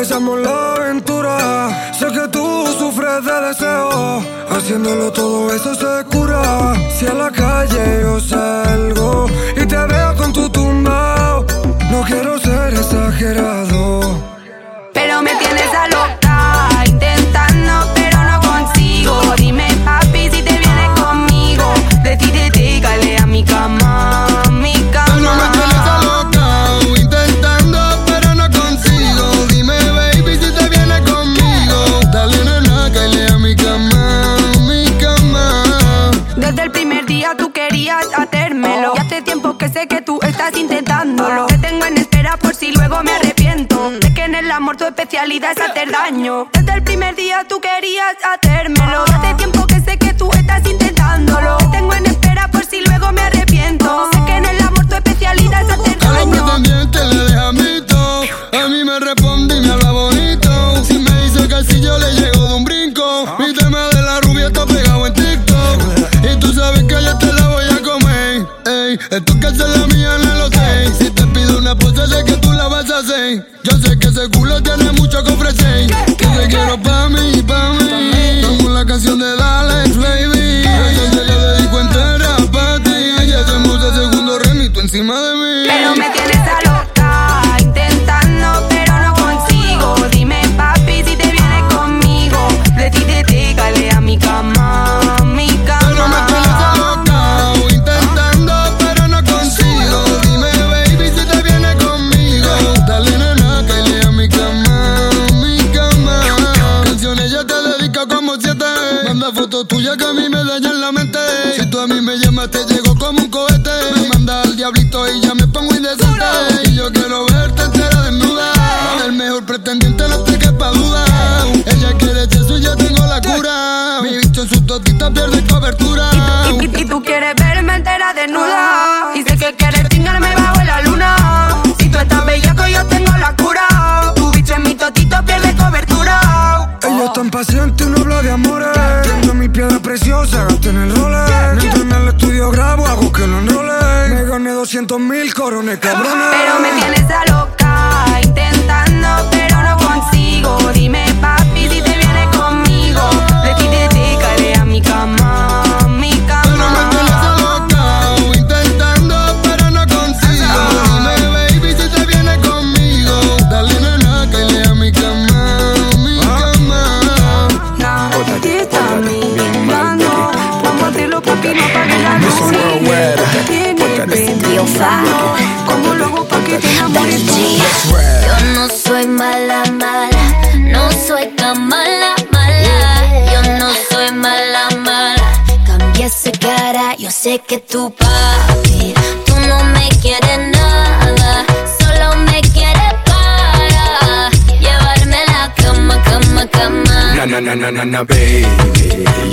empezamos la aventura. Sé que tú sufres de deseo. Haciéndolo todo eso se cura. Si a la calle yo salgo y te veo con tu tumba. No quiero ser exagerado. Pero me tienes a loca, estás intentándolo. Te tengo en espera por si luego me arrepiento. Sé que en el amor tu especialidad es hacer daño. Desde el primer día tú querías hacérmelo. Hace tiempo que sé que tú estás intentándolo. Te tengo en espera por si luego me arrepiento. Sé que en el amor tu especialidad es hacer A daño. pretendientes le deja mito. A mí me responde y me habla bonito. Si me dice que si yo le llego de un brinco. Mi tema de la rubia está pegado en TikTok. Y tú sabes que yo te la voy a comer. Ey, esto que es la mía hacer. Yo sé que ese culo tiene mucho que ofrecer. Que te quiero pa' mí, pa' mí. Como la canción de preciosa, gasté en el roller. Mientras en el estudio grabo, hago que lo enrole. Me gané 200 mil corones, cabrones. Pero me tienes a loca, sé que tu papi. Tú no me quieres nada. Solo me quieres para llevarme a la cama, cama, cama. Na na na na na na baby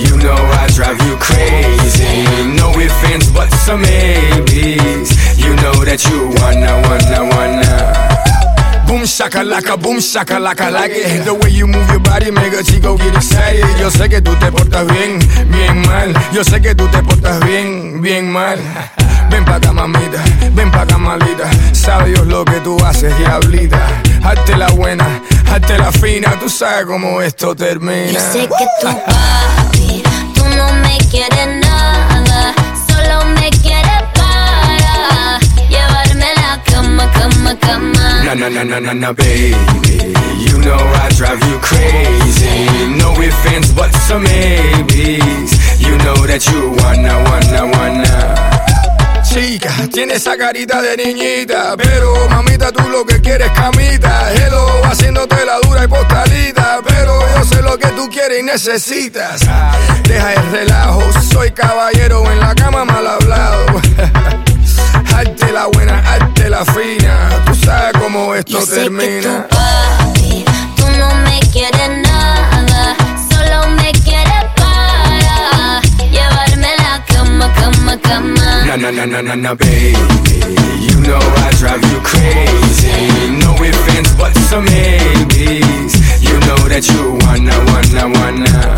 You know I drive you crazy No ifs, ands, but some maybes You know that you wanna, wanna, wanna Boom shakalaka, boom shakalaka like it. The way you move your body make a chico get excited. Yo sé que tú te portas bien, bien mal. Yo sé que tú te portas bien, bien mal. Ven pa' acá mamita, ven pa' acá malita Sabe Dios lo que tú haces, diablita Hazte la buena, hazte la fina. Tú sabes cómo esto termina. Yo sé que tu papi, tú no me quieres nada, cama, cama. Na na na na na na baby. You know I drive you crazy. No ifs, ands, but some maybes. You know that you wanna, wanna, wanna. Chica, tiene esa carita de niñita Pero mamita tú lo que quieres es camita. Hello, haciéndote la dura y postalita Pero yo sé lo que tú quieres y necesitas. Deja el relajo, soy caballero termina papi, tú no me quieres nada, solo me quieres para llevarme la cama, cama, cama. Na na na na na na baby. You know I drive you crazy. No ifs, ands, but some maybes You know that you wanna, wanna, wanna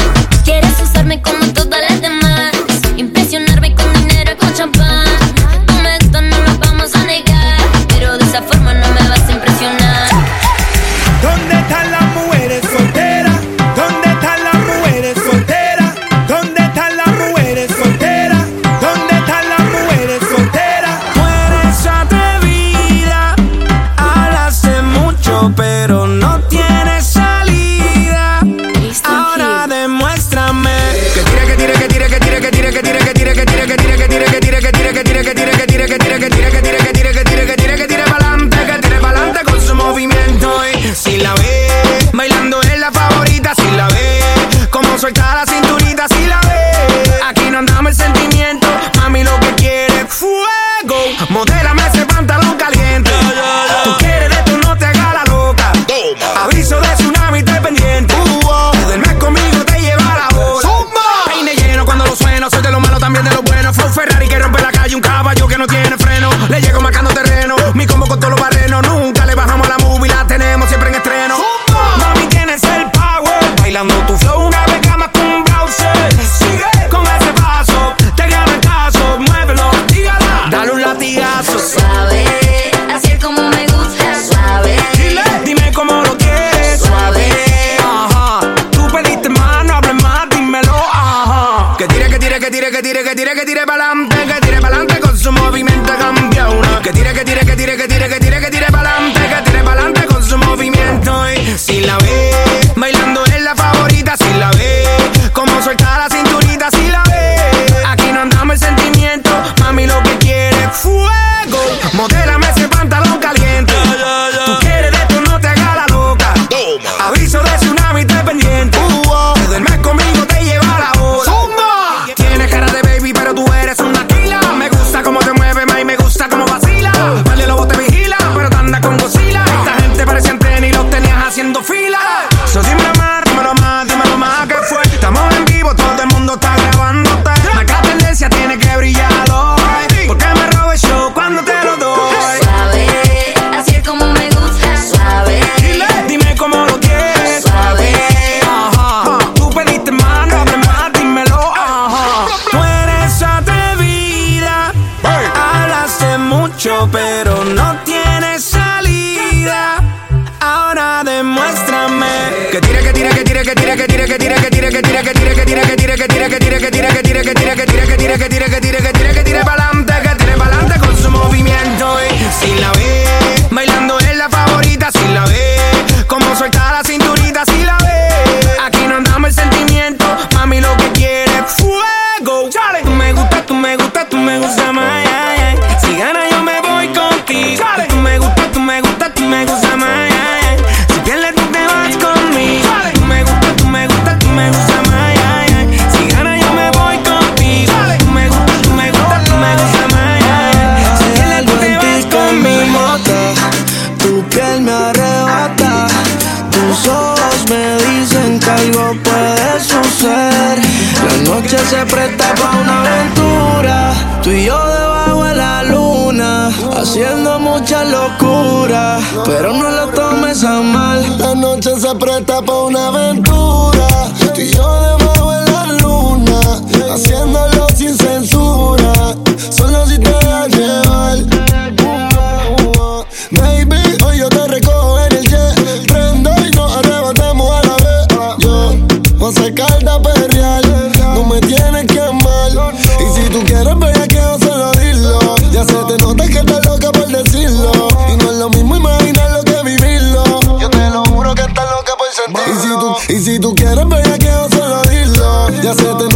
casete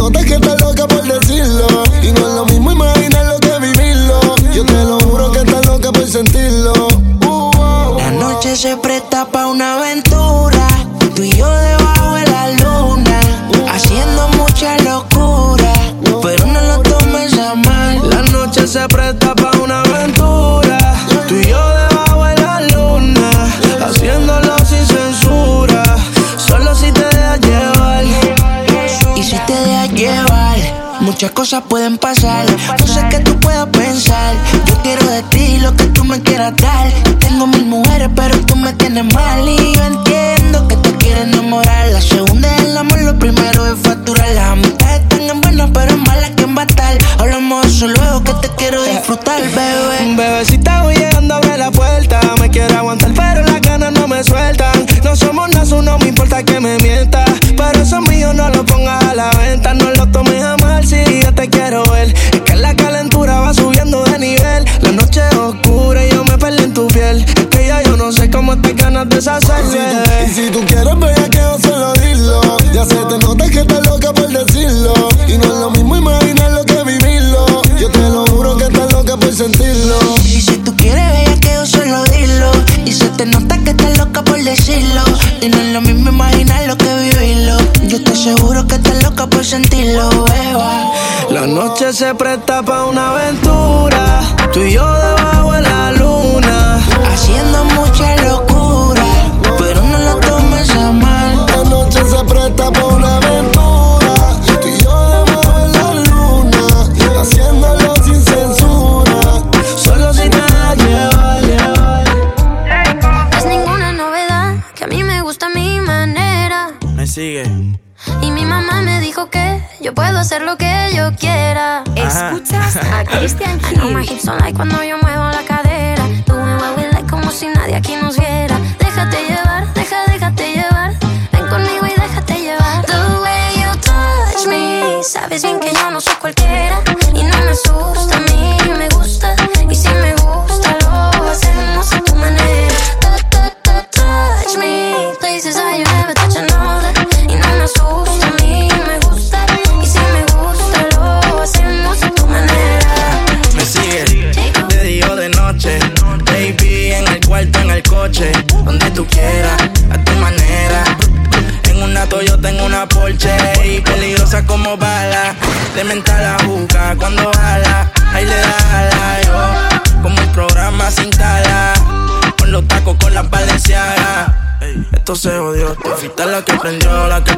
cosa se presta like cuando te fuiste la que prendió, la que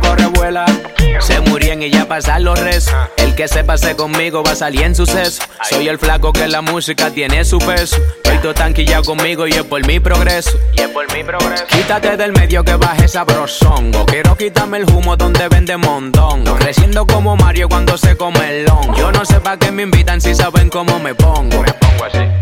corre vuela. Se murien y ya pasan los res. El que se pase conmigo va a salir en suceso. Soy el flaco que la música tiene su peso. Todo tanquillado conmigo y es por mi progreso. Y es por mi progreso. Quítate del medio que baje sabrosongo. Quiero quitarme el humo donde vende mondongo. Creciendo como Mario cuando se come el long. Yo no sé pa' qué me invitan si saben cómo me pongo.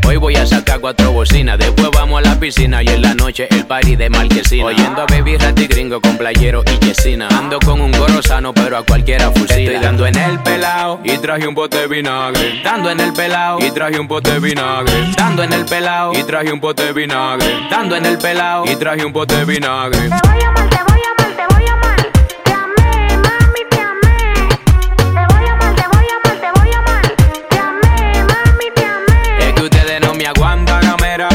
Hoy voy a sacar cuatro bocinas, después vamos a la piscina y en la noche el party de marquesina. Oyendo a Baby Ratty Gringo con playero y yesina. Ando con un gorro sano, pero a cualquiera fusil. Estoy dando en el pelao y traje un bote de vinagre. Dando en el pelao y traje un bote de vinagre. Dando en el pelao y traje un bote de vinagre. Dando en el pelao y traje un bote de vinagre. Te voy a amar, te voy a amar, te voy a amar. Te amé, mami, te amé. Te voy a amar, te voy a amar, te voy a amar. Te amé, mami, te amé. Es que ustedes no me aguantan la mera.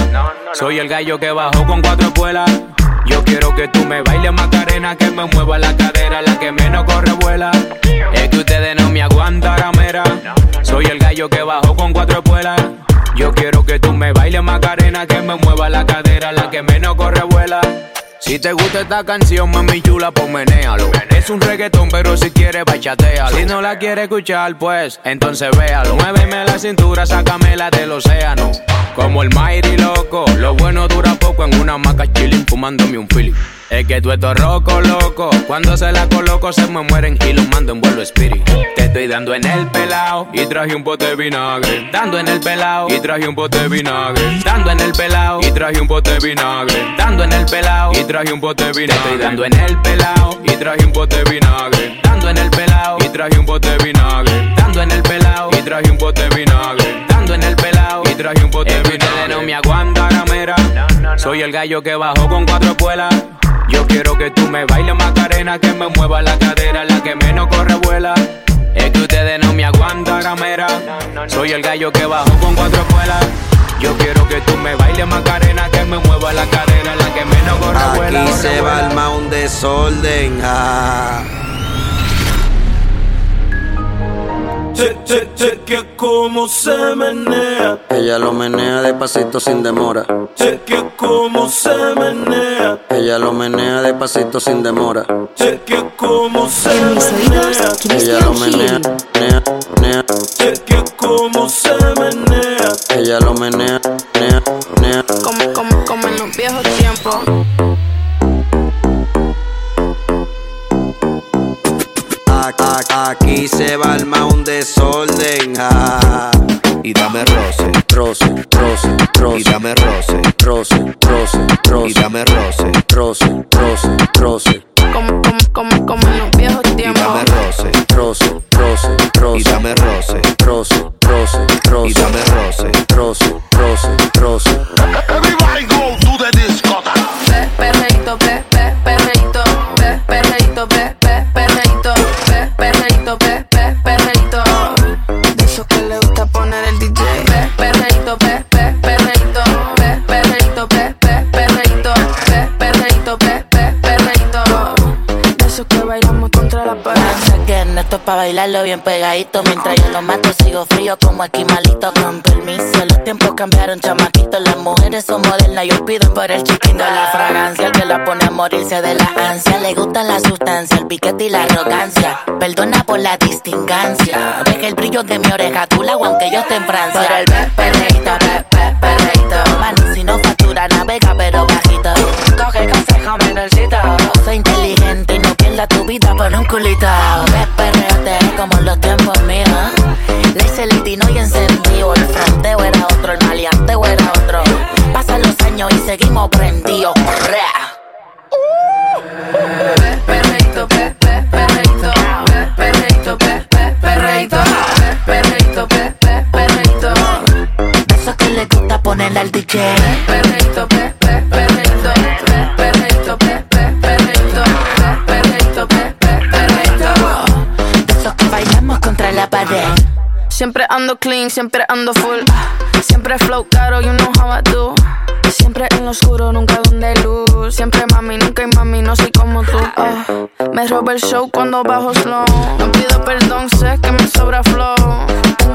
Soy el gallo que bajó con cuatro espuelas. Yo quiero que tú me bailes Macarena, que me mueva la cadera, la que menos corre vuela. Es que ustedes no me aguantan la mera. Soy el gallo que bajó con cuatro espuelas. Yo quiero que tú me bailes Macarena, que me mueva la cadera, la que menos corre vuela. Si te gusta esta canción, mami chula, pues menéalo. Es un reggaetón, pero si quieres, bachatealo. Si no la quieres escuchar, pues, entonces véalo. Muéveme la cintura, sácamela del océano. Como el Mighty loco, lo bueno dura poco en una maca chilling, fumándome un fili. Es que tú estás roco, loco. Cuando se la coloco, se me mueren y los mando en vuelo spirit. Te estoy dando en el pelao y traje un bote de vinagre. Dando en el pelao y traje un bote de vinagre. Dando en el pelao y traje un bote de vinagre. Dando en el pelao traje un bote de vinagre. Estoy dando en el pelao y traje un bote de vinagre. Dando en el pelao y traje un bote de vinagre. Dando en el pelao y traje un bote de vinagre. Dando en el pelao y traje un bote de vinagre. no me aguanta ramera. Soy el gallo que bajó con cuatro espuelas. Yo quiero que tú me bailes macarena, que me mueva la cadera, la que menos corre vuela. Es que ustedes no me aguantan, ramera. Soy el gallo que bajó con cuatro espuelas. Yo quiero que tú me bailes macarena, que me mueva la cadera, la que menos corre vuela. Aquí se va el un desorden. Ah. Che, che, chequea cómo se menea. Ella lo menea despacito sin demora. Chequea cómo se menea. Ella lo menea despacito sin demora. Chequea cómo se En mis oídos, menea. Ella lo menea, menea, menea. Chequea cómo se menea. Ella lo menea. Pa' bailarlo bien pegadito. Mientras yo lo mato sigo frío como aquí malito Con permiso, los tiempos cambiaron chamaquitos Las mujeres son modernas. Y olvidan por el chiquito La fragancia, el que la pone a morirse de la ansia. Le gusta la sustancia, el piquete y la arrogancia. Perdona por la distingancia. Deja el brillo de mi oreja, tú la aunque yo esté en Francia. Por el pe- perreíto, pe- pe- perreíto. Mano, si no factura, navega pero bajito. Coge consejo, menorcito Pierda tu vida por un culito. Ve, perreate como en los tiempos míos. Le hice el y encendido El fronteo era otro, el maleanteo era otro. Pasan los años y seguimos prendidos Pe, pe, pe, perreíto, pe, perreíto, pe, pe, perreíto, pe, perreíto, pe, pe, perreíto. Eso que le gusta ponerle al DJ pe, Siempre ando clean, siempre ando full. Siempre flow caro, you know how I do. Siempre en lo oscuro, nunca donde luz. Siempre mami, nunca hay mami, no soy como tú. Ah, me roba el show cuando bajo slow. No pido perdón, sé que me sobra flow.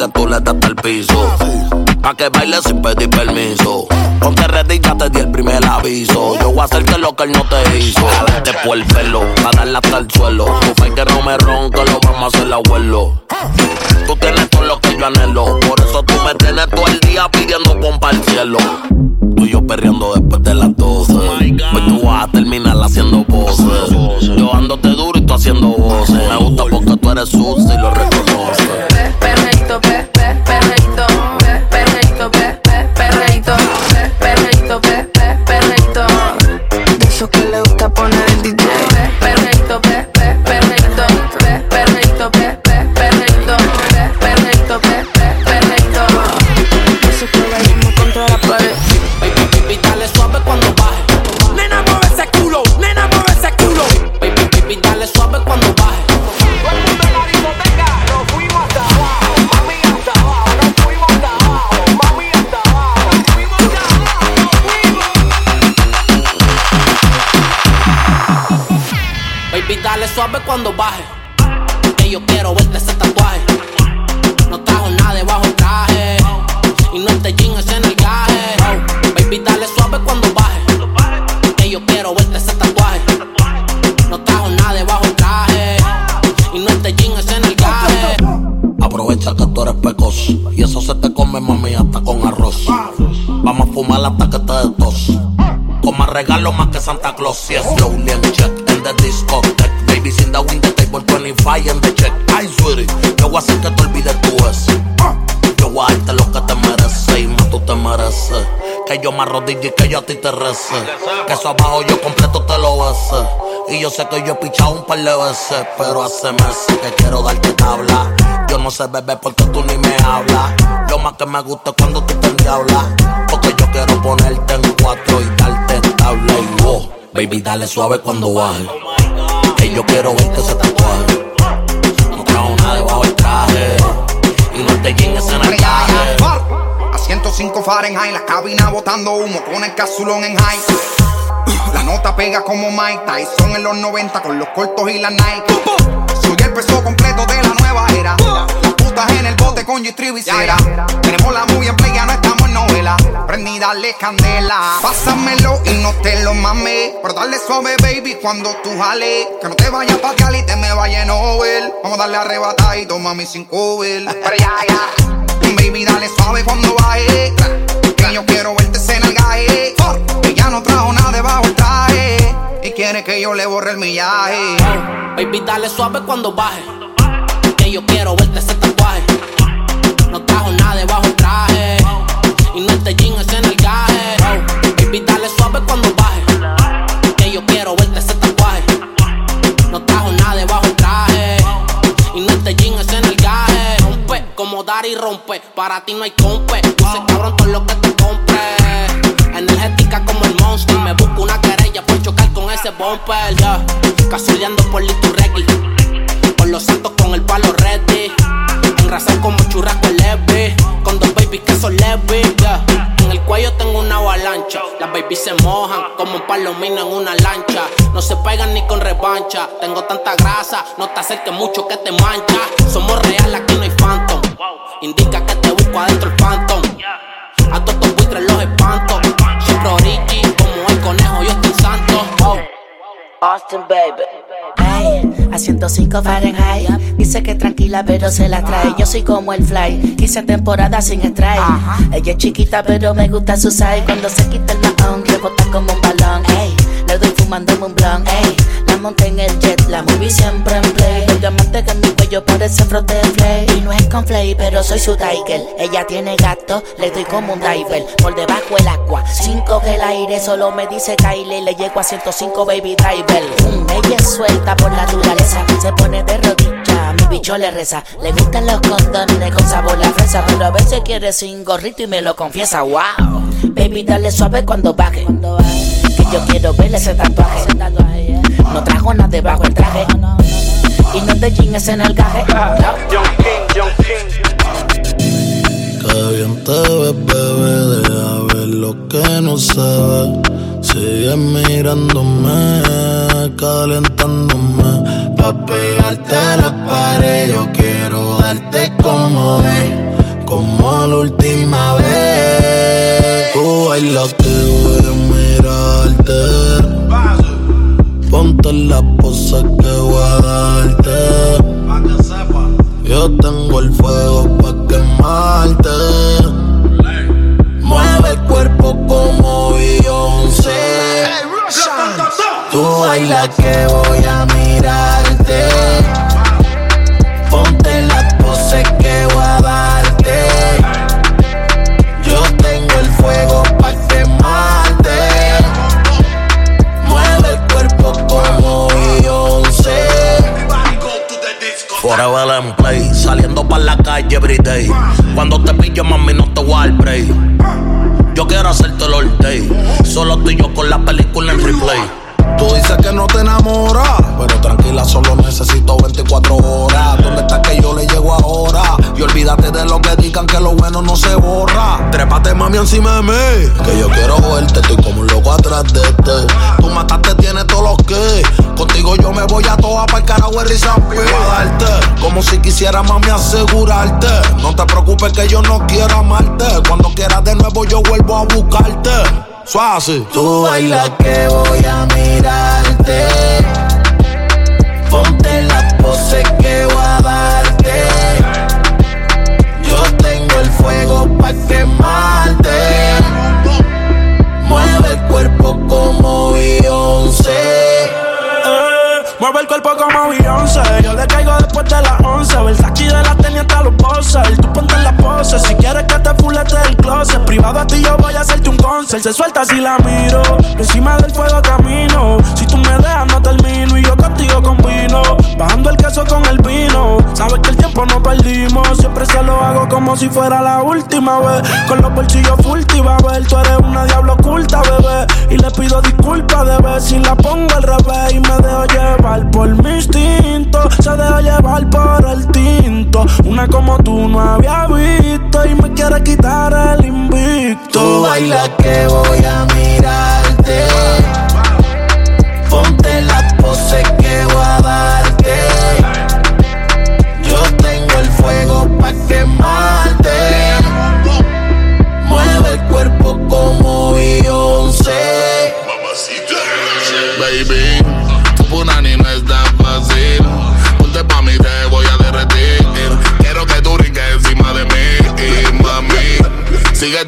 que tú le das al piso. Pa' que bailes sin pedir permiso. Ponte ready, ya te di el primer aviso. Yo voy a hacer que lo que él no te hizo. Por el pelo, pa' darle hasta el suelo. Tu fe que no me ronca, lo vamos a hacer abuelo. Tú tienes todo lo que yo anhelo. Por eso tú me tienes todo el día pidiendo pompa al cielo. Tú y yo perreando después de las 12. Pues tú vas a terminar haciendo poses. Yo ándote duro y tú haciendo voces. Me gusta porque tú eres sucia y lo reconoces. cuando baje. Que yo quiero verte ese tatuaje. No trajo nada debajo el traje. Y no te chingas en el gaje. Baby, dale suave cuando baje. Que yo quiero verte ese tatuaje. No trajo nada debajo el traje. Y no te chingas en el gaje. Aprovecha que tú eres pecoso. Y eso se te come, mami, hasta con arroz. Vamos a fumar hasta que te des tos. Coma regalo más que Santa Claus. Si es Lowland Jet en disco. Baby, sin the table 25 en the check. Ay, sweetie, yo voy a hacer que te olvides tu ex. Yo voy a darte lo que te mereces y más tú te mereces. Que yo me arrodille y que yo a ti te rece. Que eso abajo yo completo te lo bese. Y yo sé que yo he pichado un par de veces, pero hace meses que quiero darte tabla. Yo no sé beber porque tú ni me hablas. Lo más que me gusta cuando tú te endiablas. Porque yo quiero ponerte en cuatro y darte tabla y wow. Baby, dale suave cuando baje. Yo quiero verte ese tatuaje. Trajo nada debajo del traje. Y no te llegues en el traje. A 105 Fahrenheit, la cabina botando humo con el casulón en high. La nota pega como Mike Tyson en los 90 con los cortos y la Nike. El peso completo de la nueva era. Las putas en el bote con G-Tribu y cera. Tenemos la muy en play, ya no estamos en novela. Prendí, dale candela. Pásamelo y no te lo mames. Pero dale suave, baby, cuando tú jales. Que no te vayas pa' y te me vaya en Over. Vamos a darle arrebatadito, mami, sin cover. Pero ya, ya. Baby, dale suave cuando baje. Que yo quiero verte en el gaje. Ella no trajo nada debajo el traje. Y quiere que yo le borre el millaje. Baby, dale suave cuando baje. Que yo quiero verte ese tatuaje. No trajo nada debajo el traje. Y no este jean es en el gaje. Baby, dale suave cuando baje. Que yo quiero verte ese tatuaje. No trajo nada debajo el traje. Y no este jean es en el gaje. Rompe como dar y rompe. Para ti no hay compe. Dice cabrón todo lo que te compre. Energética como el monster. Me busco una con ese bumper. Yeah. Cazuleando por Liturregui. Por los santos con el palo ready. Engrasado como churrasco leve. Con dos babies que son leves. Yeah. En el cuello tengo una avalancha. Las babies se mojan como un palomino en una lancha. No se pegan ni con revancha. Tengo tanta grasa, no te acerques mucho que te mancha. Somos real, aquí no hay phantom. Indica que te busco adentro el phantom. A todos los buitres los espanto. Siempre origi, como el conejo, yo estoy out. Austin, baby. Ey, a 105 Fahrenheit. Dice que tranquila, pero se la trae. Yo soy como el fly. Quise temporada sin strike. Ella es chiquita, pero me gusta su size. Cuando se quita el mahón, rebota como un balón. Ey, le doy fumándome un blunt. Ey, la monté en el jet, la movie siempre en play. El diamante que en mi cuello parece frote de flay. Y no es con flay, pero soy su tiger. Ella tiene gato, le doy como un diver. Por debajo el agua, cinco que el aire solo me dice Kylie. Le llego a 105 baby driver. Mm, ella es suelta por naturaleza, se pone de rodilla. Mi bicho le reza, le gustan los condones con sabor a fresa. Pero a veces quiere sin gorrito y me lo confiesa. Wow, baby, dale suave cuando baje. Que yo quiero verle ese tatuaje. No trajo nada debajo el traje. Y no te jeans en el gaje. Que bien te ves, bebé, deja ver lo que no se ve. Sigue mirándome, calentándome. Pa' pegarte a la pared, yo quiero darte como vi, como la última vez. Tú bailas que voy a mirarte. Ponte la pose que voy a darte. Yo tengo el fuego pa' quemarte. Mueve el cuerpo Tú bailas que voy a mirarte. Ponte la pose que voy a darte. Yo tengo el fuego pa' quemarte. Mueve el cuerpo como Beyoncé. Forever en play, saliendo para la calle everyday. Cuando te pillo, mami, no te voy a dar break. Yo quiero hacerte el all day. Solo tú y yo con la película en replay. Tú dices que no te enamoras, pero tranquila, solo necesito 24 horas. ¿Dónde está que yo le llego ahora? Y olvídate de lo que digan que lo bueno no se borra. Trépate, mami, encima de mí. Que yo quiero verte, estoy como un loco atrás de este. Tú mataste, tienes todo lo que. Contigo yo me voy a toa para el carajo de a darte. Como si quisiera, mami, asegurarte. No te preocupes que yo no quiero amarte. Cuando quieras de nuevo, yo vuelvo a buscarte. Suave. Tú bailas que voy a mirarte. Se suelta si la miro. Si fuera la última vez. Con los bolsillos full a ver. Tú eres una diablo oculta, bebé. Y le pido disculpas de ver si la pongo al revés. Y me dejo llevar por mi instinto. Se deja llevar por el tinto. Una como tú no había visto. Y me quiere quitar el invicto. Tú baila que voy a mirarte. Ponte la pose que voy a darte. Yo tengo el fuego pa' quemarte.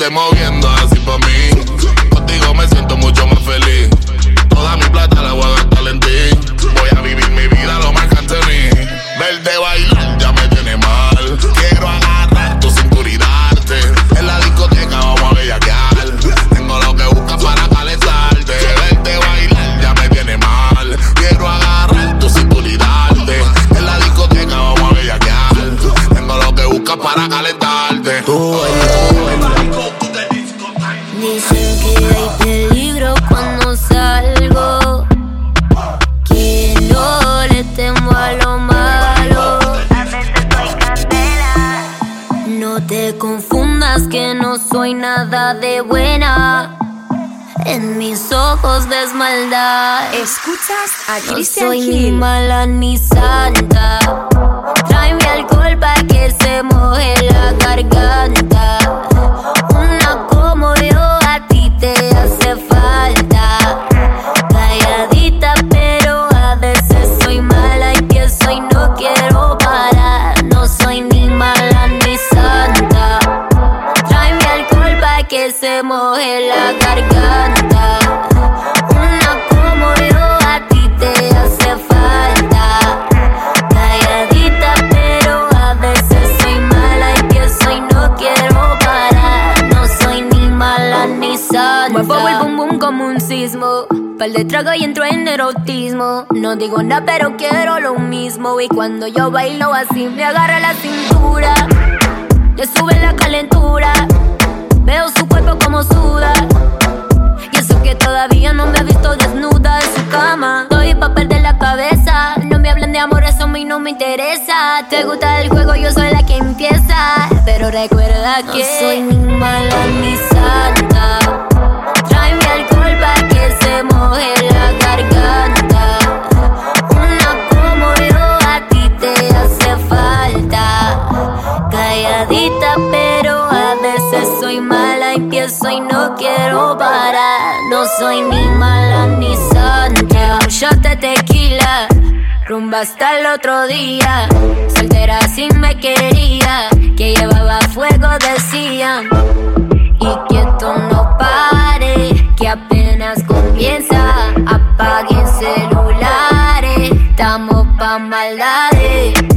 te moviendo Escuchas a No Christian soy ni Hill. mala ni. No digo nada, pero quiero lo mismo. Y cuando yo bailo así, me agarra la cintura. Le sube la calentura. Veo su cuerpo como suda. Y eso que todavía no me ha visto desnuda en su cama. Estoy pa' perder la cabeza. No me hablen de amor, eso a mí no me interesa. Te gusta el juego, yo soy la que empieza. Pero recuerda que no soy ni mala ni santa. Tráeme alcohol pa' que se moje la soy mala. Empiezo y no quiero parar. No soy ni mala ni santa. Un shot de tequila. Rumba hasta el otro día. Soltera si me quería. Que llevaba fuego, decían. Y que esto no pare. Que apenas comienza. Apaguen celulares. Estamos pa' maldades.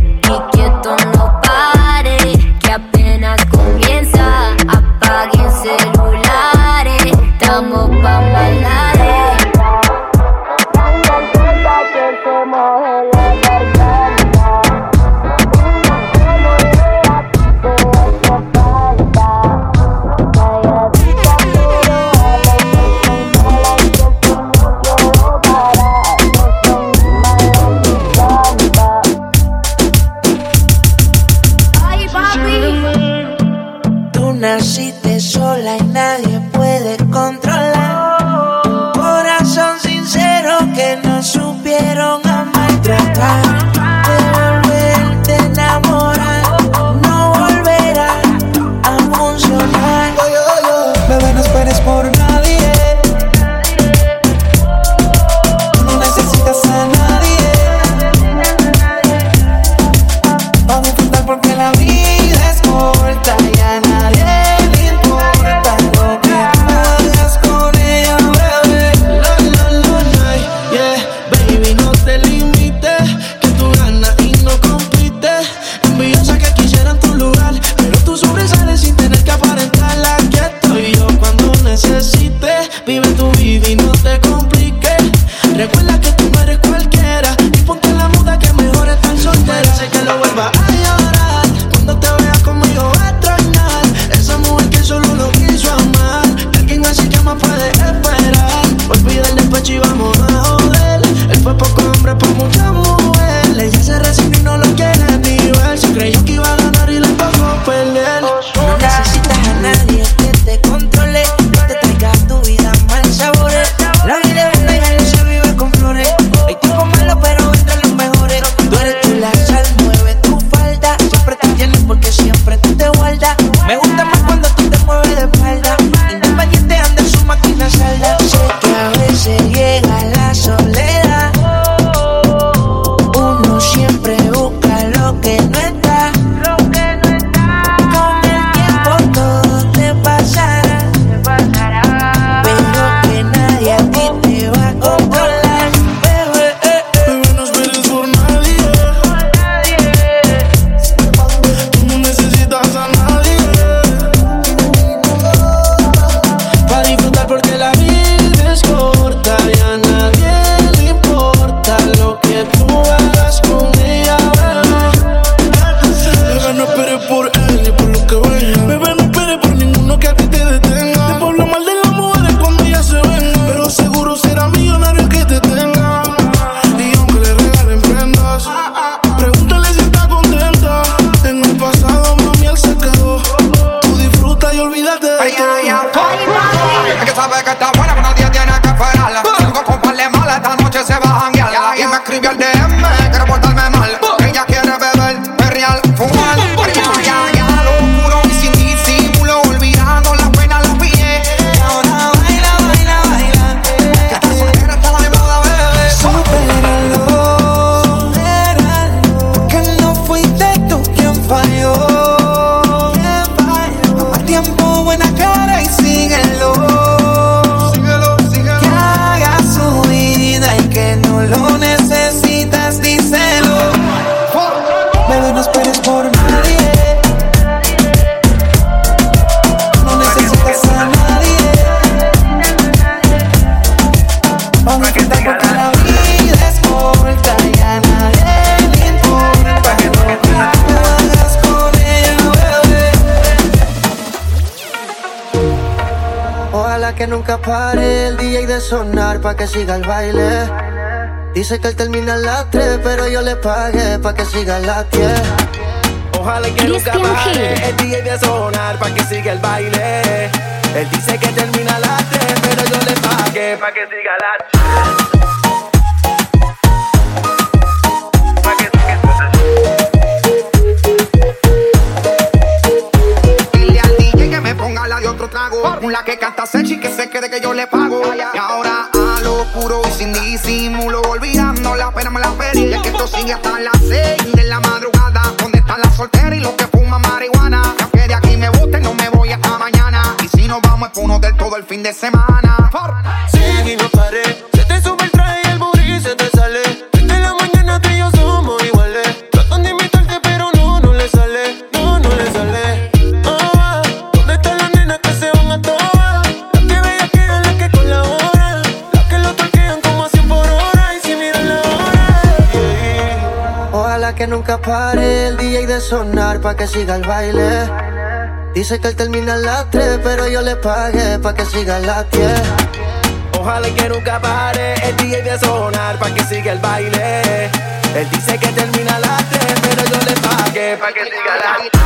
Estamos supieron a maltratar. escapar el DJ de sonar pa' que siga el baile. Dice que él termina a las 3, pero yo le pagué pa' que siga a las 10. Ojalá que nunca pare el DJ de sonar pa' que siga el baile. Él dice que termina a las 3, pero yo le pagué pa' que siga a las 10. el DJ de sonar pa' que siga el baile. Dice que él termina a las 3, pero yo le pagué pa' que siga a las 10. Ojalá que nunca pare el DJ de sonar pa' que siga el baile. Él dice que termina a las 3, pero yo le pagué pa' que siga a las 10.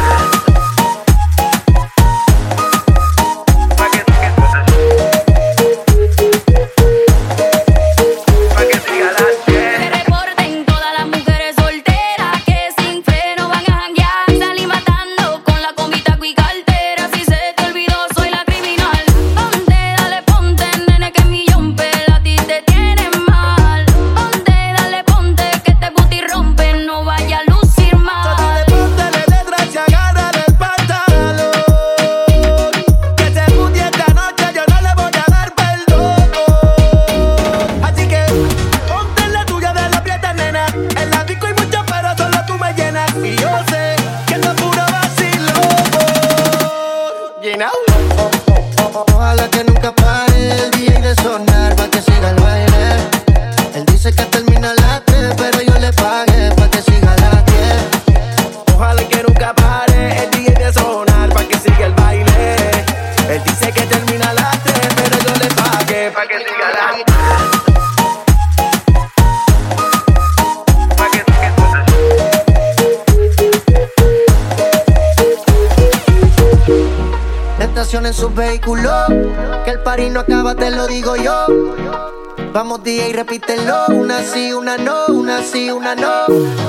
DJ, repítelo, una sí, una no, una sí, una no.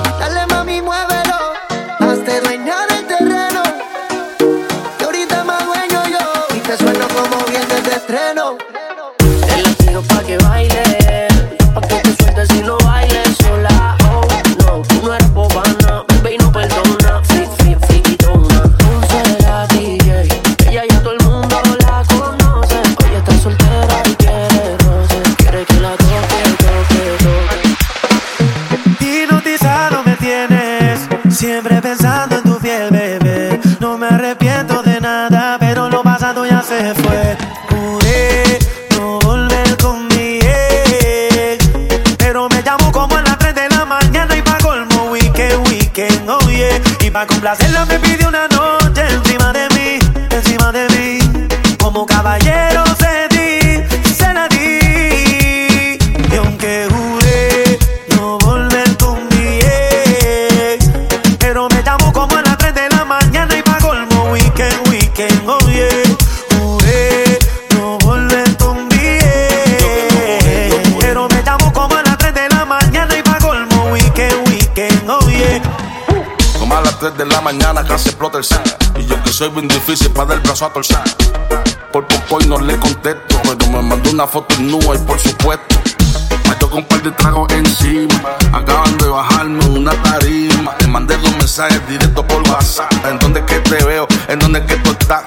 Pidió mañana casi explota el set. Y yo que soy bien difícil para dar el brazo a torcer. Por poco y no le contesto, pero me mandó una foto nua y por supuesto. Me tocó un par de tragos encima. Acaban de bajarme una tarima. Te mandé dos mensajes directos por WhatsApp. ¿En dónde es que te veo? ¿En dónde es que tú estás?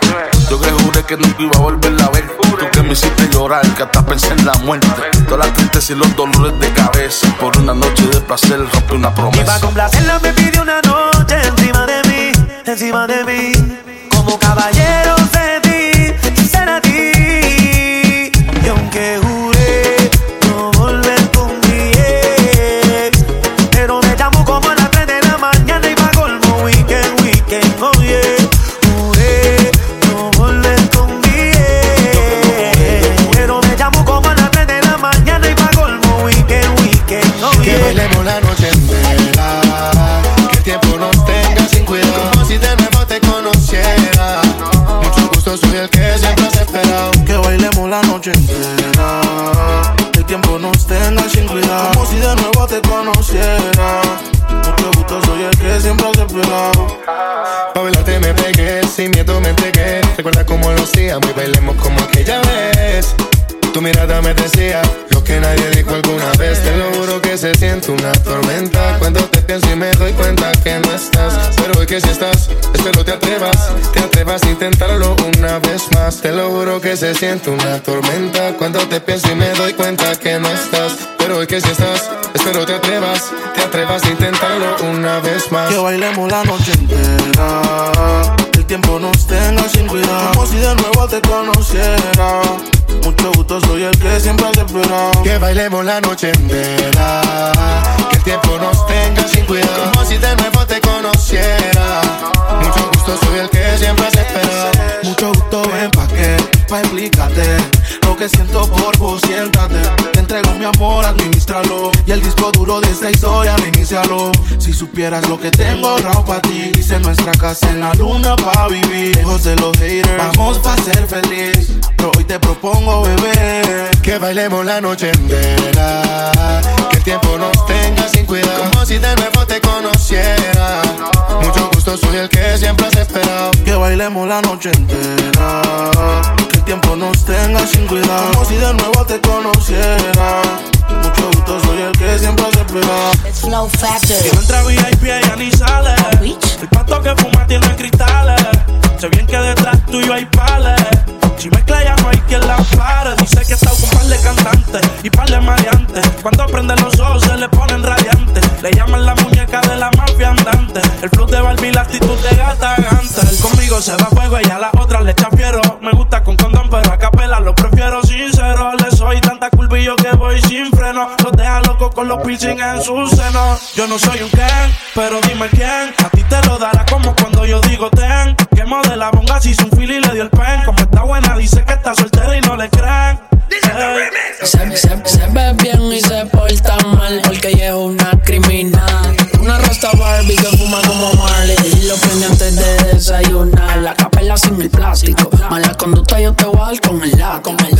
Yo que juré que nunca iba a volverla a ver. Tú que me hiciste llorar, que hasta pensé en la muerte. Todas las tristezas y los dolores de cabeza. Por una noche de placer rompí una Y pa' promesa. complacerla me pidió una noche encima de mí, encima de mí. Como caballero di quisiera a ti. Y aunque juré no volver con bien, pero me llamo como a las 3 de la mañana y pa' colmo weekend, weekend, oh yeah. Juré no volver con bien, pero me llamo como a las 3 de la mañana y pa' colmo weekend, weekend, oh yeah. Noche entera. El tiempo nos tenga sin cuidado. Como si de nuevo te conociera. Mucho gusto, soy el que siempre has esperado. Pa' bailarte me pegué, sin miedo me entregué. Recuerda cómo lo hacíamos y bailemos como aquella vez. Mirada me decía lo que nadie dijo alguna vez. Te lo juro que se siente una tormenta. Cuando te pienso y me doy cuenta que no estás. Pero hoy que si estás, espero te atrevas. Te atrevas a intentarlo una vez más. Te lo juro que se siente una tormenta. Cuando te pienso y me doy cuenta que no estás. Pero hoy que si estás, espero te atrevas. Te atrevas a intentarlo una vez más. Que bailemos la noche entera. El tiempo nos tenga sin cuidado. Como si de nuevo te conociera. Mucho gusto, soy el que siempre has esperado. Que bailemos la noche entera. Que el tiempo nos tenga sin cuidado. Como si de nuevo te conociera. Mucho gusto, soy el que siempre has esperado. Mucho gusto, ven pa' que, pa' explícate Que siento por vos, siéntate Te entrego mi amor, administralo Y el disco duro de esta historia, inicialo Si supieras lo que tengo ahorrado pa' ti Hice nuestra casa en la luna pa' vivir Lejos de los haters, vamos pa' ser feliz Pero hoy te propongo, bebé Que bailemos la noche entera. Que el tiempo nos tenga sin cuidado. Como si de nuevo te conociera. Gusto, soy el que siempre has esperado. Que bailemos la noche entera. Que el tiempo nos tenga sin cuidado. Como si de nuevo te conociera gusto, soy el que siempre has esperado Flow Factor. Si no entra VIP, ella ni sale. El pato que fuma tiene cristales. Sé bien que detrás tuyo hay pales. Si mezcla ya no hay quien la pare. Dice que está con par de cantantes y par de maleantes. Cuando prenden los ojos se le ponen radiantes. Le llaman la muñeca de la mafia andante. El flow de Barbie, la actitud de gata gante. Él conmigo se da fuego y a la otra le echa fiero. Me gusta con condón, pero a curvillo que voy sin freno. Los deja locos con los piercing en sus senos. Yo no soy un Ken, pero dime quién. A ti te lo dará como cuando yo digo ten. Que modela bonga si hizo un feel y le dio el pen. Como está buena, dice que está soltera y no le creen. Ey. Se, se- se ve bien y se porta mal porque ella es una criminal. Una rasta Barbie que fuma como Marley y lo prende antes de desayunar. La capela sin el plástico. Mala conducta yo te voy a dar con el látigo. Tú quieres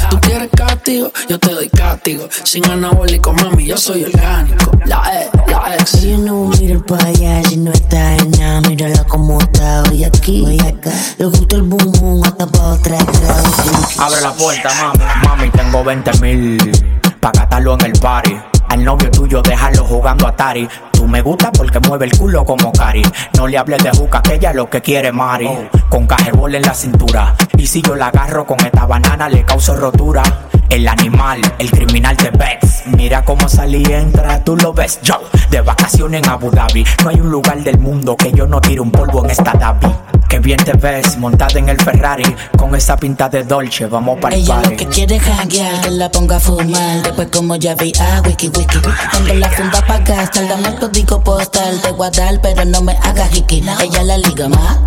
castigo, yo te doy castigo. Sin anabólico, mami, yo soy orgánico. La E, la ex. You know, mira para allá, si no está en nada, mírala como está hoy aquí, hoy acá. Le gusta el boom boom, hasta pa' otra atrás. Abre la puerta, mami. Mami, tengo 20 mil. Pa' gastarlo en el party. Al novio tuyo, déjalo jugando Atari. Tú me gusta porque mueve el culo como Cari. No le hables de juca, que ella lo que quiere, Mari. Con cajebol en la cintura. Y si yo la agarro con esta banana, le causo rotura. El animal, el criminal de Bex. Mira cómo salí entra, tú lo ves. Yo, de vacaciones en Abu Dhabi. No hay un lugar del mundo que yo no tire un polvo en esta Davi. Que bien te ves, montada en el Ferrari. Con esa pinta de Dolce, vamos para el Ella lo party. que quiere es janguear, que la ponga a fumar. Después como ya vi a wiki wiki. Tengo la funda pa' gastar, dame el código postal de guardar, pero no me hagas hiki. Ella la liga más,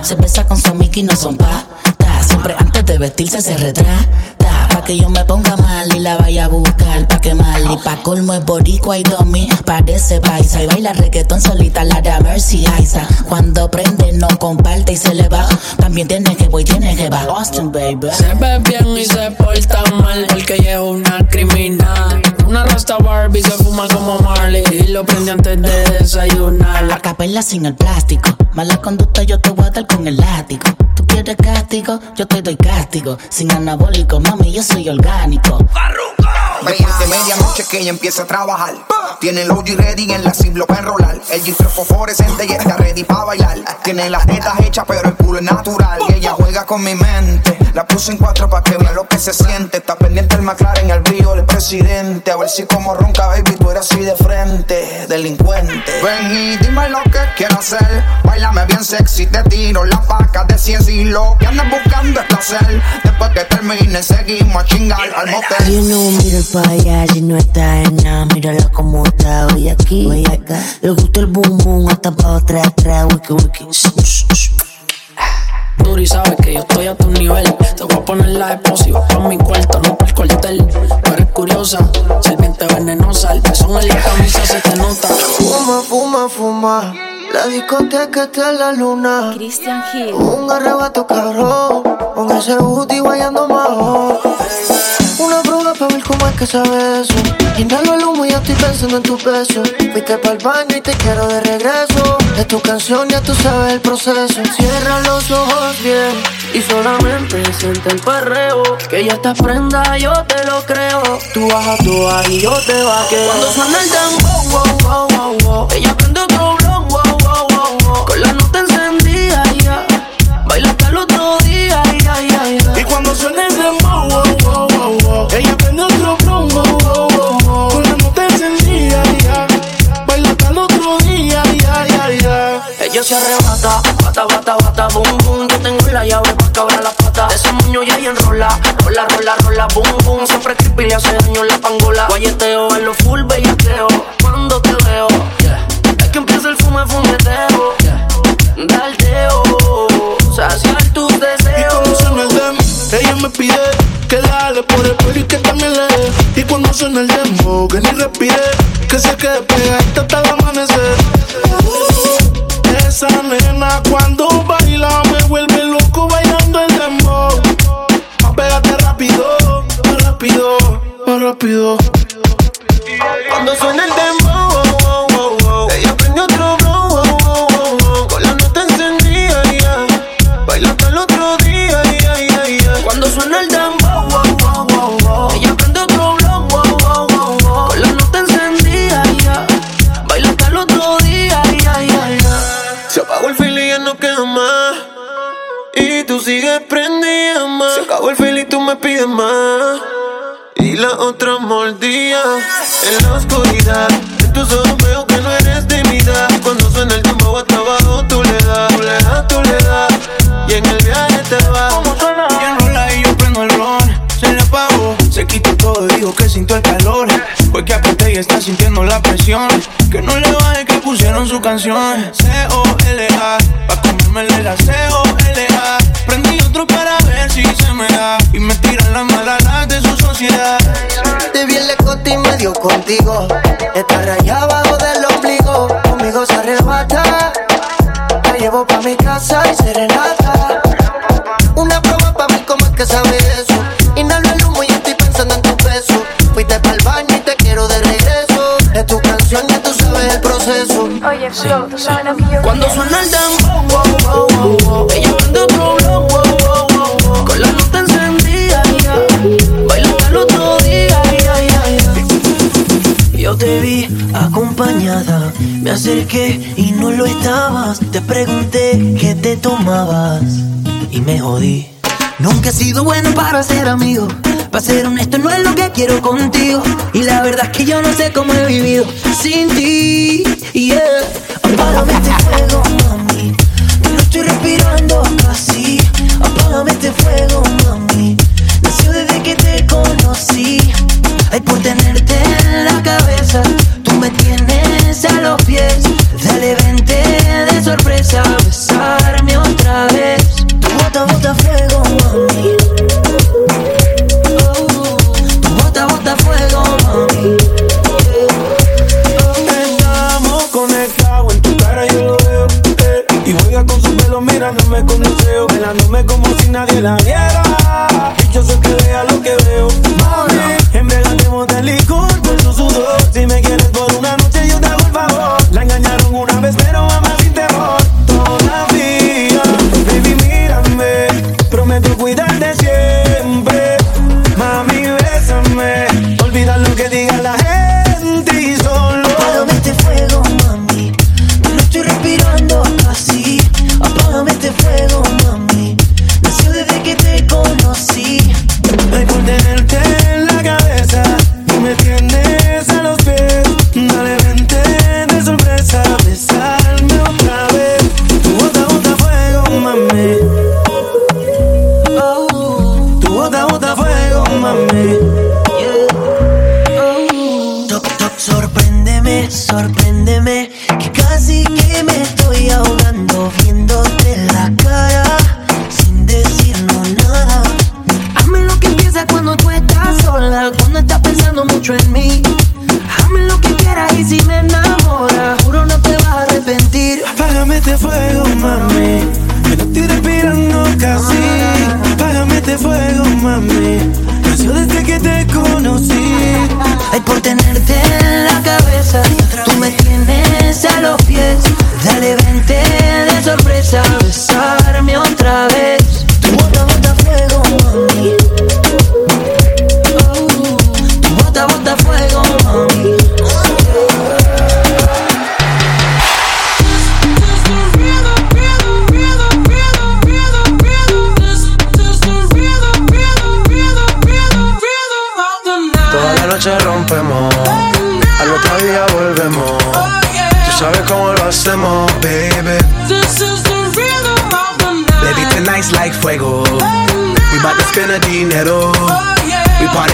se besa con su Mickey, no son pa. Siempre antes de vestirse se retrata. Que yo me ponga mal y la vaya a buscar pa' que mal Y pa' colmo es boricua y domi Parece paisa. Y baila reggaetón solita La de Mercy Aiza Cuando prende no comparte y se le va. También tiene que voy, tiene que va. Austin baby. Se ve bien y se porta mal porque ella es una criminal. Una rasta Barbie se fuma como Marley y lo prende antes de desayunar. La capela sin el plástico. Mala conducta yo te voy a dar con el látigo. Tú quieres castigo, yo te doy castigo. Sin anabólico, mami, yo soy orgánico Después de medianoche que ella empieza a trabajar. Tiene el OG ready en la ciblo para enrolar. El G3 fosforescente y está ready para bailar. Tiene las tetas hechas, pero el culo es natural. Y ella juega con mi mente. La puse en cuatro para que vea lo que se siente. Está pendiente el McLaren, el brillo del presidente. A ver si como ronca, baby, tú eres así de frente. Delincuente. Ven y dime lo que quiero hacer. Bailame bien sexy, te tiro la paca de 100 y lo que andas buscando es placer. Después que termine, seguimos a chingar al motel. You know, mira allá, si no está en nada, mírala como está hoy aquí, hoy acá. Le gusta el boom boom, hasta pa' otra atrás, wiki wiki. Duri sabes que yo estoy a tu nivel. Te voy a poner la explosiva pa' mi cuarto, no pa' el cuartel. Tú eres poderosa, serpiente venenosa, el pezón en la camisa se te nota. Fuma, fuma, fuma. La discoteca está en la luna. Christian Hill. Un arrebato cabrón. Con ese booty guayando majo. Una prueba para ver cómo es que sabe eso. Inhalo el humo y ya estoy pensando en tu peso. Fuiste para el baño y te quiero de regreso. Es tu canción, ya tú sabes el proceso. Cierra los ojos bien y solamente siente el perreo. Que ya estás prenda, yo te lo creo. Tú bajas tú y yo te vaqueo. Cuando suena el dembow, wow, wow, wow, wow. Ella prende otro blow, wow, wow, wow, wow. Con la nota encendida, ya. Baila hasta el otro día, ya, ya, ya. Y cuando suena el dembow, wow, Ya y enrola, rola, rola, rola, boom, boom. Siempre creepy le hace daño la pangola. Guayeteo en lo full bellaqueo. Cuando te veo, yeah. es que empieza el fume, fumeteo. Yeah. Daldeo, saciar tus Y deseos. cuando suena el dem, ella me pide que dale por el cuello y que también le dé. Y cuando suena el demo, que ni respire, que se quede pegadita hasta el amanecer. Cuando suena el dembow, ella prende otro blow, con la nota encendida, ya. baila hasta el otro día, ya, ya. Cuando suena el dembow, ella prende otro blow, con la nota encendida, baila hasta el otro día. Se apagó el fil y ya no queda más. Y tú sigues prendida más. Se acabó el fil y tú me pides más. La otra mordía en la oscuridad. En tus ojos veo que no eres de mi. Cuando suena el tiempo hasta abajo, tú le das, tú le das, tú le das. Y en el viaje te vas. Como suena? Y enrola y yo prendo el ron. Se le apagó, se quitó todo y dijo que sintió el calor. Fue que apreté y está sintiendo la presión. Que no le baje que pusieron su canción. C-O-L-A, pa' comérmele la C-O-L-A. Otro para ver si se me da. Y me tiran las malas de su sociedad. Te vi en la escote y medio contigo. Está rayada abajo del ombligo. Conmigo se arrebata. Te llevo pa' mi casa y serenata. Una prueba pa' mí, ¿cómo es que sabe eso? Inhalo el humo y estoy pensando en tu beso. Fuiste para el baño y te quiero de regreso. Es tu canción, ya tú sabes el proceso. Oye, Flo, tú sabes lo que yo Cuando suena el dembow, wow, wow, wow, wow. ella prende otro blow, wow, te vi acompañada, me acerqué y no lo estabas. Te pregunté qué te tomabas y me jodí. Nunca he sido bueno para ser amigo. Para ser honesto, no es lo que quiero contigo. Y la verdad es que yo no sé cómo he vivido sin ti. Yeah. Apágame este fuego, mami. No estoy respirando casi. Apágame este fuego, mami. Nació desde que te conocí. Ay, por tenerte en la cabeza. Tú me tienes a los pies. Dale, vente de sorpresa. Besarme otra vez. Bota, bota fuego, mami. Oh, bota, bota fuego, mami. Estamos conectados, en tu cara yo lo veo. eh. Y juega con su pelo mirándome con deseo. Mirándome como si nadie la viera. Y yo lo que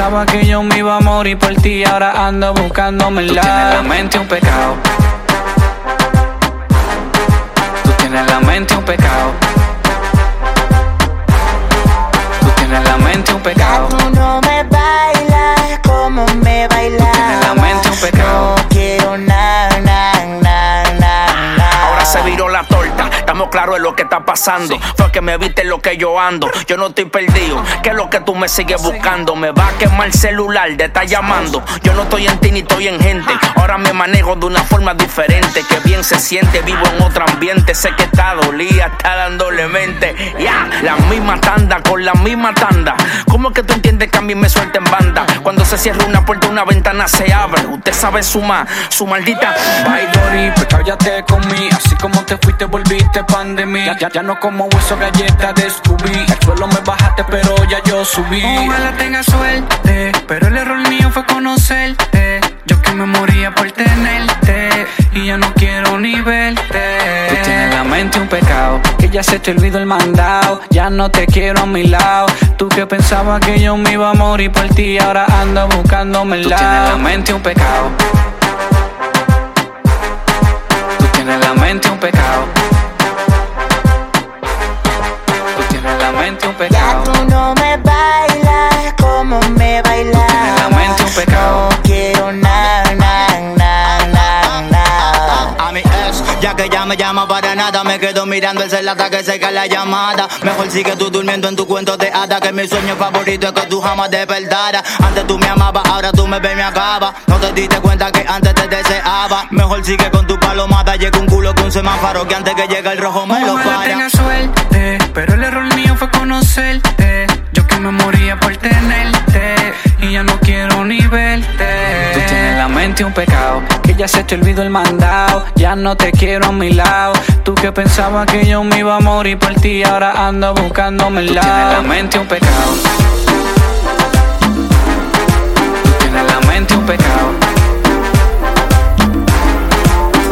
Tú que yo me iba a morir por ti, ahora ando buscándome el lado. Tienes la mente un pecado. Claros de lo que está pasando. Fue que me viste lo que yo ando, yo no estoy perdido. ¿Qué es lo que tú me sigues buscando? Me va a quemar el celular de estar llamando. Yo no estoy en ti ni estoy en gente. Ahora me manejo de una forma diferente. Que bien se siente, vivo en otro ambiente. Sé que está dolida, está dándole mente. Ya, la misma tanda con la misma tanda. ¿Cómo es que tú entiendes que a mí me suelta en banda? Cuando se cierra una puerta, una ventana se abre. Usted sabe sumar, su maldita. Bye, Dori, pues cállate conmigo. Así como te fuiste, volviste pan de mí. Ya, ya, ya no como hueso, galleta de Scooby. El suelo me bajaste, pero ya yo subí. Ojalá tenga suerte, pero el error mío fue conocerte. Yo que me moría por tenerte y ya no quiero ni verte. Tú tienes la mente un pecado, que ya se te olvidó el mandado. Ya no te quiero a mi lado. Tú que pensabas que yo me iba a morir por ti, ahora ando buscándome el lado. Tú tienes la mente un pecado. Tú tienes la mente un pecado. mente un pecado. Ya tú no me bailas como me bailas. Tienes la mente un pecado. Que ya me llama para nada. Me quedo mirando el celular hasta que se cae la llamada. Mejor sigue tú durmiendo en tu cuento de hada. Que mi sueño favorito es que tú jamás despertaras. Antes tú me amabas, ahora tú me ves y me acabas. No te diste cuenta que antes te deseaba. Mejor sigue con tu palomada. Llega un culo con un semáforo que antes que llegue el rojo me lo para. tenga suerte, pero el error mío fue conocerte. Me moría por tenerte y ya no quiero ni verte. Tú tienes en la mente un pecado, que ya se te olvidó el mandado. Ya no te quiero a mi lado. Tú que pensabas que yo me iba a morir por ti, ahora ando buscándome el lado. Tú tienes en la mente un pecado. Tú tienes en la mente un pecado.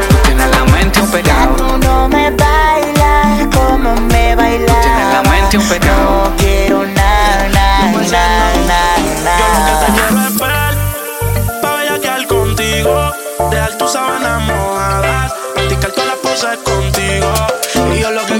Tú tienes en la mente un pecado. Tú no me bailas como me bailas. Tienes en la mente un pecado. No quiero nada, nada, nada, nada. Te quiero esperar pa' bellaquear contigo. Dejar tus sábanas mojadas, practicar todas las poses contigo. Y yo lo que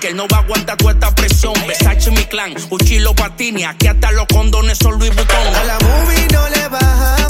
que él no va a aguantar toda esta presión. Versace mi clan, Uchilo Patini, aquí hasta los condones son Luis Vuitton. A la movie no le bajamos,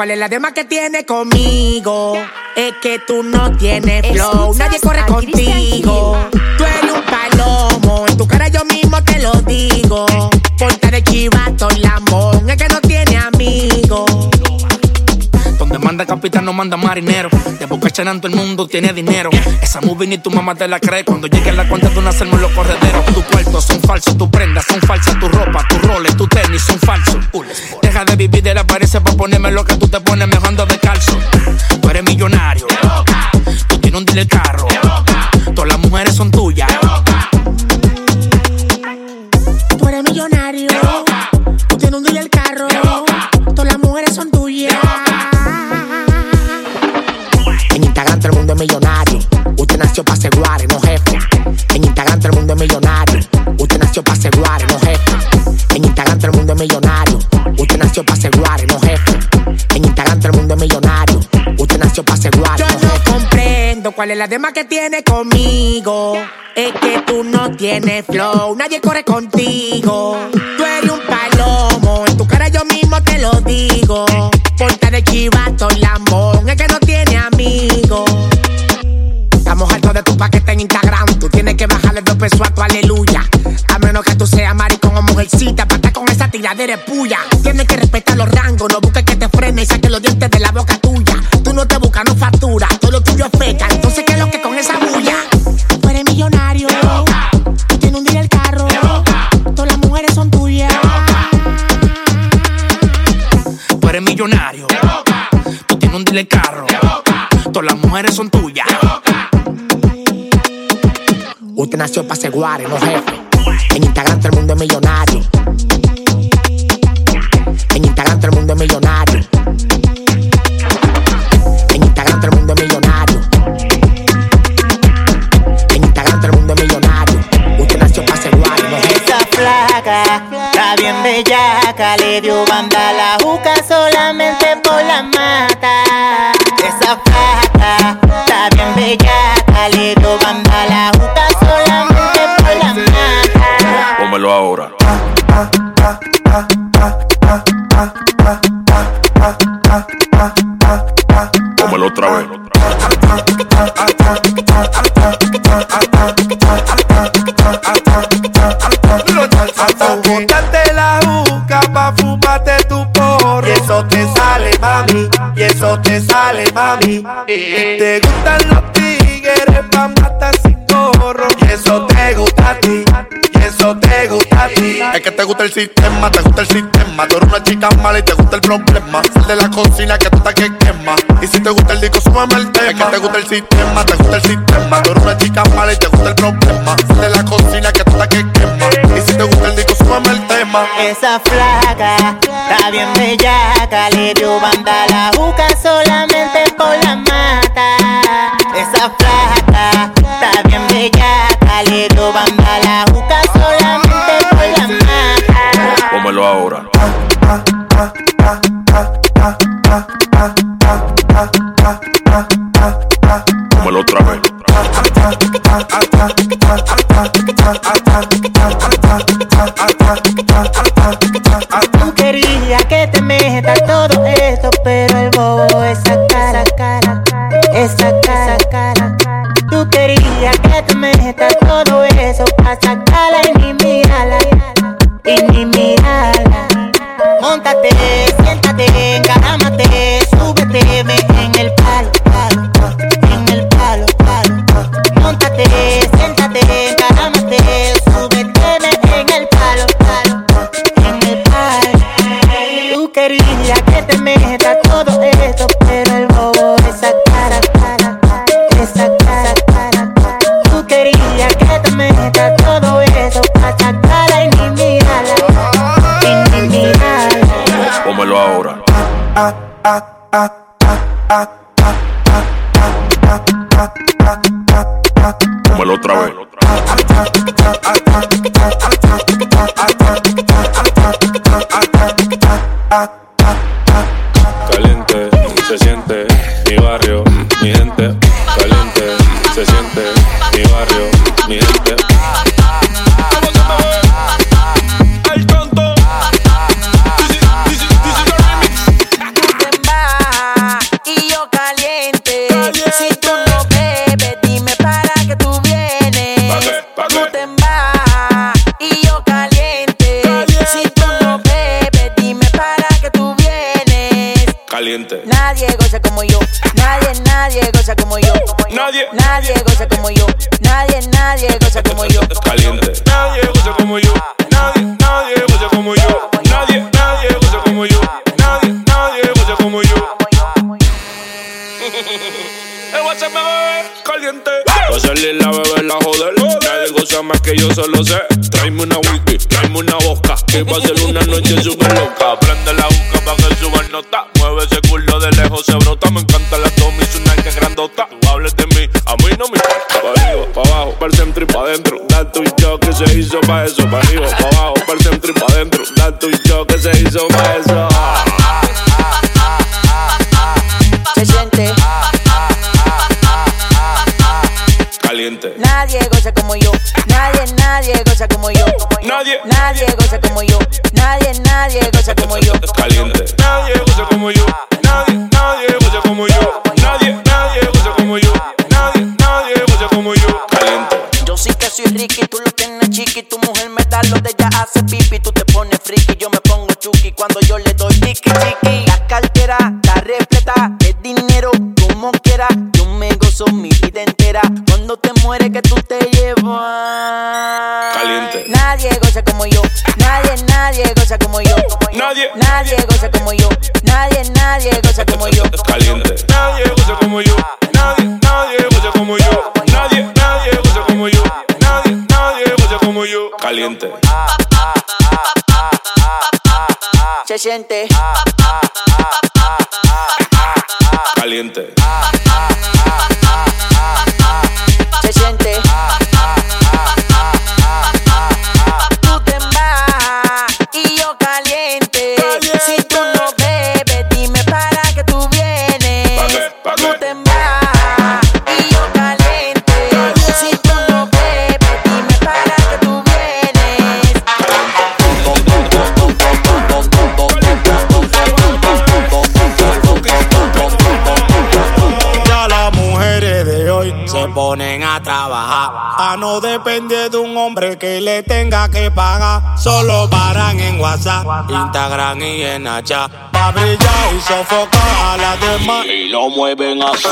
cuál es la demás que tiene conmigo. Es que tú no tienes flow, nadie corre contigo. Capitán no manda marinero. De boca chanando el mundo tiene dinero. Esa movie ni tu mamá te la cree. Cuando llegue la cuenta de una hacerme los correderos. Tu cuarto son falsos, tus prendas son falsas. Tu ropa, tus roles, tu tenis son falsos. Deja de vivir de la apariencia para ponerme lo que tú te pones mejor ando de calzo. Tú eres millonario. Tú tienes un dealer carro. Cuál es la demás que tiene conmigo. Es que tú no tienes flow, nadie corre contigo. Tú eres un palomo, en tu cara yo mismo te lo digo. Ponte de chivato, lambón, es que no tiene amigos. Estamos hartos de tu paquete en Instagram. Tú tienes que bajarle dos pesos a tu aleluya. A menos que tú seas maricón o mujercita. Para estar con esa tiradera es puya. Tienes que respetar los rangos. No busques que te frene y saque los dientes de la boca mujeres son tuyas. Usted nació para ser guare, no jefe. En Instagram todo el mundo es millonario. En Instagram todo el mundo es millonario. En Instagram todo el mundo es millonario. En Instagram todo el mundo es millonario. Usted nació para ser guare, no jefe. Esa flaca, está bien bellaca, le dio banda a la juca solamente por la mata. Esa flaca, otra vez. Bótate la juca pa' fumarte tu porro. Y eso te sale, mami. Y eso te sale, mami. Te gustan los tigres pa' matar sin gorro. Y eso te gusta a ti. Y eso te gusta a ti. Es que te gusta el sistema, te gusta el sistema. Tú eres una chica mala y te gusta el problema. Sal de la cocina que tú que quema. Y si te gusta el disco, súbame el tema. Es que te gusta el sistema, te gusta el sistema. Tú eres una chica mala y te gusta el problema. Sal de la cocina que tú que quema. Y si te gusta el disco, súbame el tema. Esa flaca, está bien bellaca, le dio banda la juca solamente por la mata. Esa flaca, está bien bellaca, le dio banda la juca ahora. Tómalo otra vez. Sé. Tráeme una whisky, tráeme una boca. Que va a ser una noche súper loca. Prende la boca para que suba nota. Mueve ese culo de lejos, se brota. Me encanta la Tommy, su que grandota. Tú hables de mí, a mí no me importa. Pa' arriba, pa' abajo, pa' el centro y pa' adentro. Tanto y yo que se hizo pa' eso. Pa' arriba, pa' abajo, pa' el centro y pa' adentro. Tanto y yo que se hizo pa' eso. Nadie, goza como yo, nadie, nadie goza como yo. Caliente. Nadie goza como yo. Nadie, nadie goza como yo. Nadie, nadie goza como yo. Nadie, nadie goza como yo. Caliente. Se siente. Caliente. se siente. Trabajar. A no depender de un hombre que le tenga que pagar. Solo paran en WhatsApp, Instagram y en Hacha. Pa' brillar y sofocar a las demás. Y lo mueven así.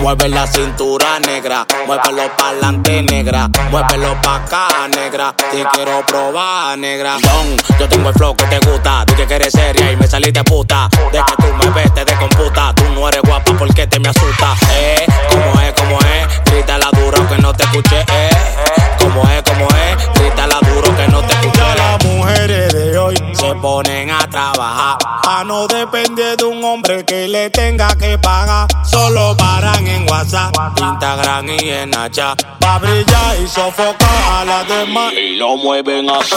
Mueve la cintura negra, muévelo pa'lante negra, muévelo pa' acá negra, te quiero probar negra. Don, yo tengo el flow que te gusta, tú que eres seria y me saliste puta. De que tú me ves, te de computa, tú no eres guapa porque te me asusta. Eh, como es, como es, grita la duro que no te escuché. Eh, como es, como es, grita la duro que no te escuché. Ya las mujeres de hoy se ponen a trabajar, no depende de un hombre que le tenga que pagar. Solo paran en WhatsApp, Instagram y en Hacha. Pa' brillar y sofocar a las demás. Y lo mueven así.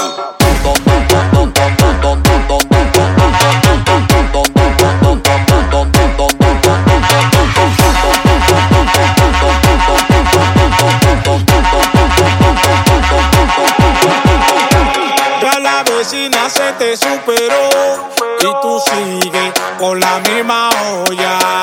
vecina se te superó y tú sigues con la misma olla.